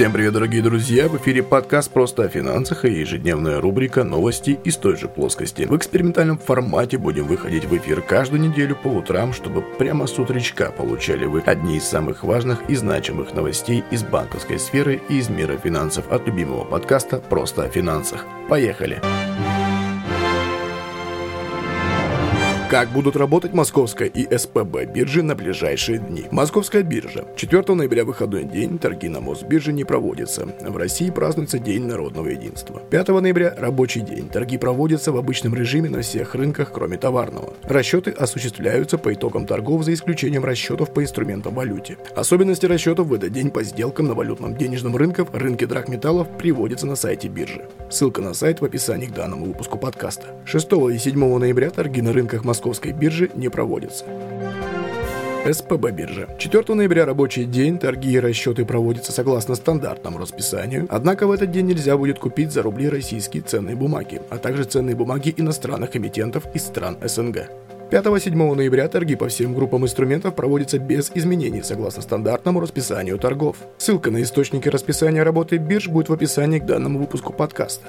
Всем привет, дорогие друзья! В эфире подкаст «Просто о финансах» и ежедневная рубрика «Новости из той же плоскости». В экспериментальном формате будем выходить в эфир каждую неделю по утрам, чтобы прямо с утречка получали вы одни из самых важных и значимых новостей из банковской сферы и из мира финансов от любимого подкаста «Просто о финансах». Поехали! Поехали! Как будут работать Московская и СПБ биржи на ближайшие дни? Московская биржа. 4 ноября выходной день, торги на Мосбирже не проводятся. В России празднуется День народного единства. 5 ноября рабочий день. Торги проводятся в обычном режиме на всех рынках, кроме товарного. Расчеты осуществляются по итогам торгов за исключением расчетов по инструментам валюте. Особенности расчетов в этот день по сделкам на валютном денежном рынке, рынке драгметаллов приводятся на сайте биржи. Ссылка на сайт в описании к данному выпуску подкаста. 6 и 7 ноября торги на рынках Москвы московской биржи не проводится. СПБ биржа. 4 ноября рабочий день, торги и расчеты проводятся согласно стандартному расписанию, однако в этот день нельзя будет купить за рубли российские ценные бумаги, а также ценные бумаги иностранных эмитентов из стран СНГ. 5-7 ноября торги по всем группам инструментов проводятся без изменений согласно стандартному расписанию торгов. Ссылка на источники расписания работы бирж будет в описании к данному выпуску подкаста.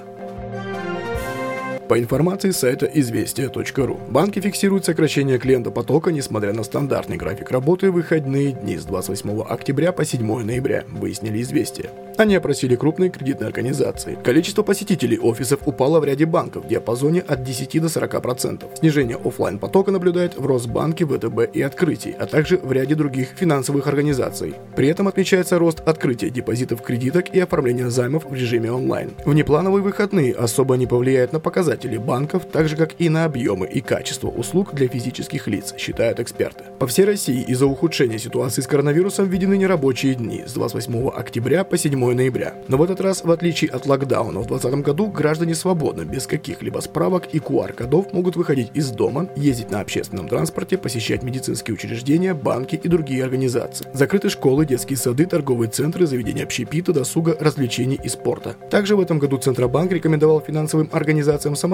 По информации сайта известия.ру, банки фиксируют сокращение клиента потока, несмотря на стандартный график работы в выходные дни с 28 октября по 7 ноября, выяснили известия. Они опросили крупные кредитные организации. Количество посетителей офисов упало в ряде банков в диапазоне от 10 до 40%. Снижение офлайн потока наблюдает в Росбанке, ВТБ и Открытии, а также в ряде других финансовых организаций. При этом отмечается рост открытия депозитов кредиток и оформления займов в режиме онлайн. Внеплановые выходные особо не повлияют на показатели банков, так же как и на объемы и качество услуг для физических лиц, считают эксперты. По всей России из-за ухудшения ситуации с коронавирусом введены нерабочие дни с 28 октября по 7 ноября. Но в этот раз, в отличие от локдауна в 2020 году, граждане свободно, без каких-либо справок и QR-кодов могут выходить из дома, ездить на общественном транспорте, посещать медицинские учреждения, банки и другие организации. Закрыты школы, детские сады, торговые центры, заведения общепита, досуга, развлечений и спорта. Также в этом году Центробанк рекомендовал финансовым организациям самостоятельно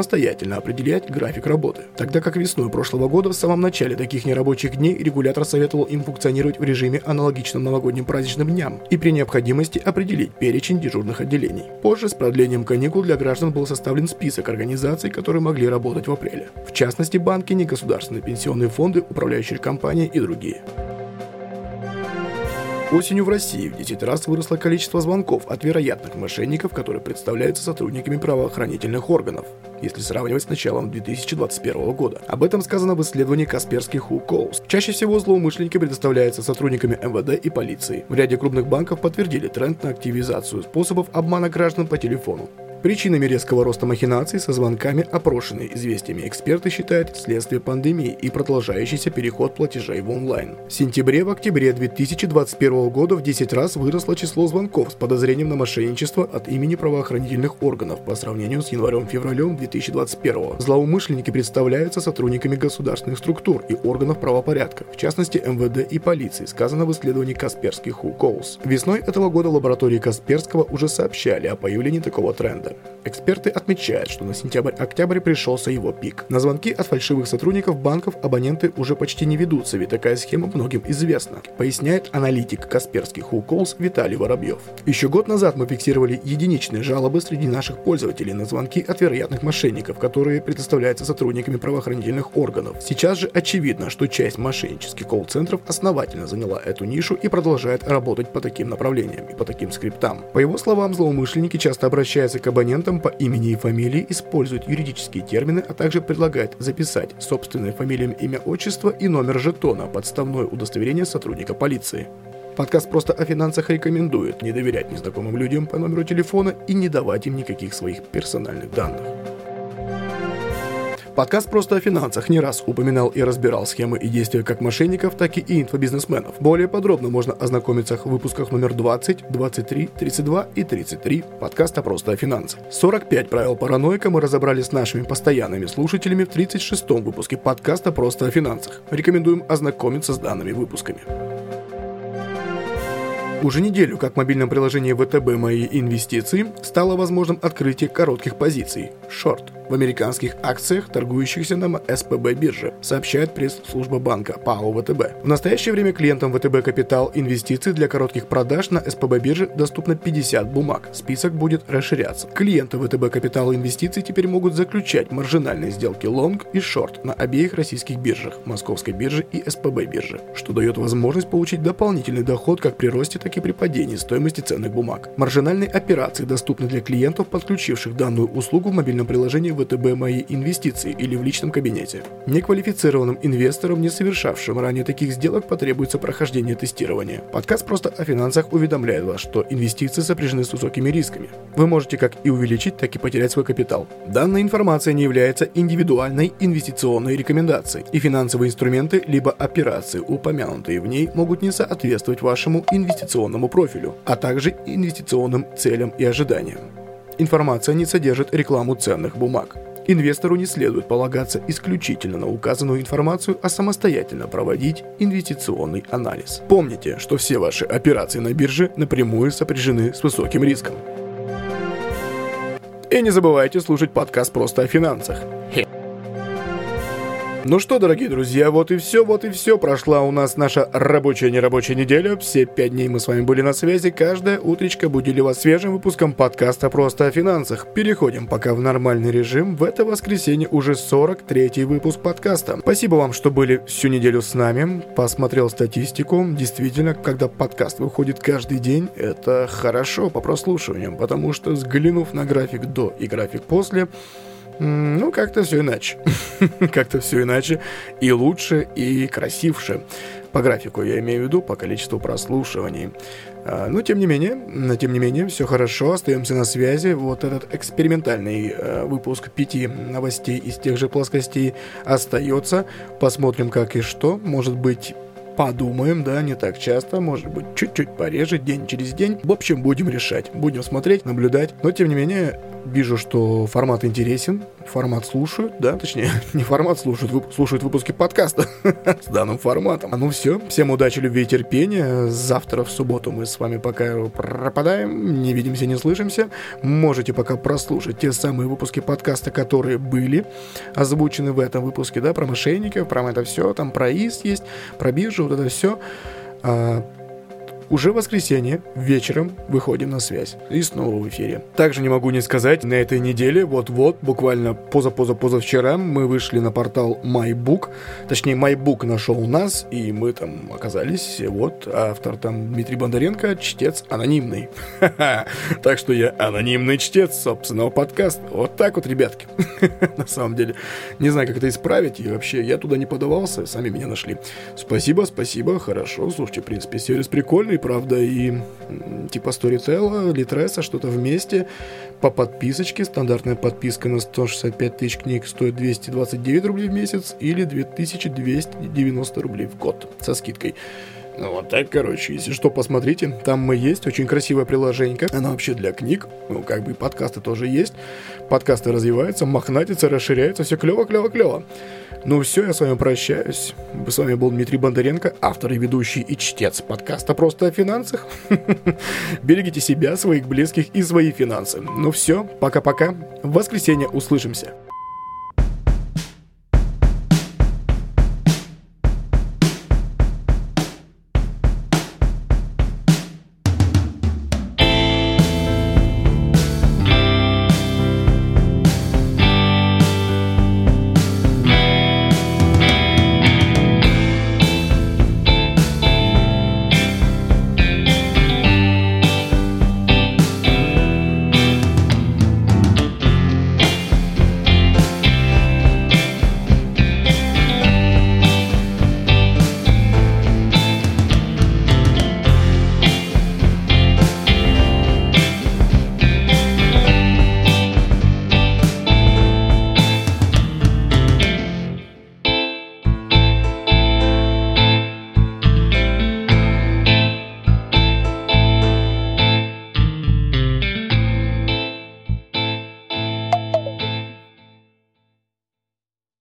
определять график работы. Тогда как весной прошлого года в самом начале таких нерабочих дней регулятор советовал им функционировать в режиме аналогичном новогодним праздничным дням и при необходимости определить перечень дежурных отделений. Позже с продлением каникул для граждан был составлен список организаций, которые могли работать в апреле. В частности, банки, негосударственные пенсионные фонды, управляющие компании и другие. Осенью в России в 10 раз выросло количество звонков от вероятных мошенников, которые представляются сотрудниками правоохранительных органов, если сравнивать с началом 2021 года. Об этом сказано в исследовании Касперских Who Calls. Чаще всего злоумышленники предоставляются сотрудниками МВД и полиции. В ряде крупных банков подтвердили тренд на активизацию способов обмана граждан по телефону. Причинами резкого роста махинаций со звонками, опрошенные известиями эксперты считают следствие пандемии и продолжающийся переход платежей в онлайн. В сентябре в октябре 2021 года в 10 раз выросло число звонков с подозрением на мошенничество от имени правоохранительных органов по сравнению с январем-февралем 2021. Злоумышленники представляются сотрудниками государственных структур и органов правопорядка, в частности МВД и полиции, сказано в исследовании Касперских Who. Весной этого года лаборатории Касперского уже сообщали о появлении такого тренда. Эксперты отмечают, что на сентябрь-октябрь пришелся его пик. На звонки от фальшивых сотрудников банков абоненты уже почти не ведутся, ведь такая схема многим известна, поясняет аналитик Касперских Уколс Виталий Воробьев. Еще год назад мы фиксировали единичные жалобы среди наших пользователей на звонки от вероятных мошенников, которые предоставляются сотрудниками правоохранительных органов. Сейчас же очевидно, что часть мошеннических колл-центров основательно заняла эту нишу и продолжает работать по таким направлениям и по таким скриптам. По его словам, злоумышленники часто обращаются к абонентам по имени и фамилии, используют юридические термины, а также предлагает записать собственное фамилия, имя, отчество и номер жетона, подставное удостоверение сотрудника полиции. Подкаст просто о финансах рекомендует не доверять незнакомым людям по номеру телефона и не давать им никаких своих персональных данных. Подкаст «Просто о финансах» не раз упоминал и разбирал схемы и действия как мошенников, так и инфобизнесменов. Более подробно можно ознакомиться в выпусках номер 20, 23, 32 и 33 подкаста «Просто о финансах». 45 правил параноика мы разобрали с нашими постоянными слушателями в 36-м выпуске подкаста «Просто о финансах». Рекомендуем ознакомиться с данными выпусками. Уже неделю, как в мобильном приложении ВТБ «Мои инвестиции» стало возможным открытие коротких позиций. шорт в американских акциях, торгующихся на СПБ бирже, сообщает пресс-служба банка ПАО ВТБ. В настоящее время клиентам ВТБ Капитал инвестиций для коротких продаж на СПБ бирже доступно 50 бумаг. Список будет расширяться. Клиенты ВТБ Капитал инвестиций теперь могут заключать маржинальные сделки лонг и шорт на обеих российских биржах, Московской бирже и СПБ бирже, что дает возможность получить дополнительный доход как при росте, так и при падении стоимости ценных бумаг. Маржинальные операции доступны для клиентов, подключивших данную услугу в мобильном приложении ВТБ «Мои инвестиции» или в личном кабинете. Неквалифицированным инвесторам, не совершавшим ранее таких сделок, потребуется прохождение тестирования. Подкаст «Просто о финансах» уведомляет вас, что инвестиции сопряжены с высокими рисками. Вы можете как и увеличить, так и потерять свой капитал. Данная информация не является индивидуальной инвестиционной рекомендацией, и финансовые инструменты либо операции, упомянутые в ней, могут не соответствовать вашему инвестиционному профилю, а также инвестиционным целям и ожиданиям. Информация не содержит рекламу ценных бумаг. Инвестору не следует полагаться исключительно на указанную информацию, а самостоятельно проводить инвестиционный анализ. Помните, что все ваши операции на бирже напрямую сопряжены с высоким риском. И не забывайте слушать подкаст «Просто о финансах». Ну что, дорогие друзья, вот и все, вот и все. Прошла у нас наша рабочая нерабочая неделя. Все пять дней мы с вами были на связи. Каждое утречко будили вас свежим выпуском подкаста «Просто о финансах». Переходим пока в нормальный режим. В это воскресенье уже 43-й выпуск подкаста. Спасибо вам, что были всю неделю с нами. Посмотрел статистику. Действительно, когда подкаст выходит каждый день, это хорошо по прослушиваниям, потому что взглянув на график до и график после, ну, как-то все иначе. как-то все иначе. И лучше, и красивше. По графику я имею в виду, по количеству прослушиваний. А, но тем не менее, тем не менее, все хорошо, остаемся на связи. Вот этот экспериментальный э, выпуск пяти новостей из тех же плоскостей остается. Посмотрим, как и что. Может быть, подумаем, да, не так часто, может быть, чуть-чуть пореже, день через день. В общем, будем решать, будем смотреть, наблюдать. Но, тем не менее, вижу, что формат интересен, формат слушают, да, точнее, не формат слушают, вып- слушают выпуски подкаста с данным форматом. А ну все, всем удачи, любви и терпения. Завтра в субботу мы с вами пока пропадаем, не видимся, не слышимся. Можете пока прослушать те самые выпуски подкаста, которые были озвучены в этом выпуске, да, про мошенников, про это все, там про ИС есть, про биржу, вот это все. Уже в воскресенье вечером выходим на связь. И снова в эфире. Также не могу не сказать, на этой неделе, вот-вот, буквально поза-поза-позавчера, мы вышли на портал MyBook. Точнее, MyBook нашел нас, и мы там оказались. Вот, автор там Дмитрий Бондаренко, чтец анонимный. Так что я анонимный чтец собственного подкаста. Вот так вот, ребятки. На самом деле. Не знаю, как это исправить. И вообще, я туда не подавался, сами меня нашли. Спасибо, спасибо, хорошо. Слушайте, в принципе, сервис прикольный и правда, и типа Storytel, Литреса, что-то вместе по подписочке. Стандартная подписка на 165 тысяч книг стоит 229 рублей в месяц или 2290 рублей в год со скидкой. Ну вот так, короче, если что, посмотрите, там мы есть, очень красивое приложение, оно вообще для книг, ну как бы подкасты тоже есть, подкасты развиваются, мохнатятся, расширяются, все клево, клево, клево. Ну все, я с вами прощаюсь. С вами был Дмитрий Бондаренко, автор и ведущий и чтец подкаста «Просто о финансах». Берегите себя, своих близких и свои финансы. Ну все, пока-пока. В воскресенье услышимся.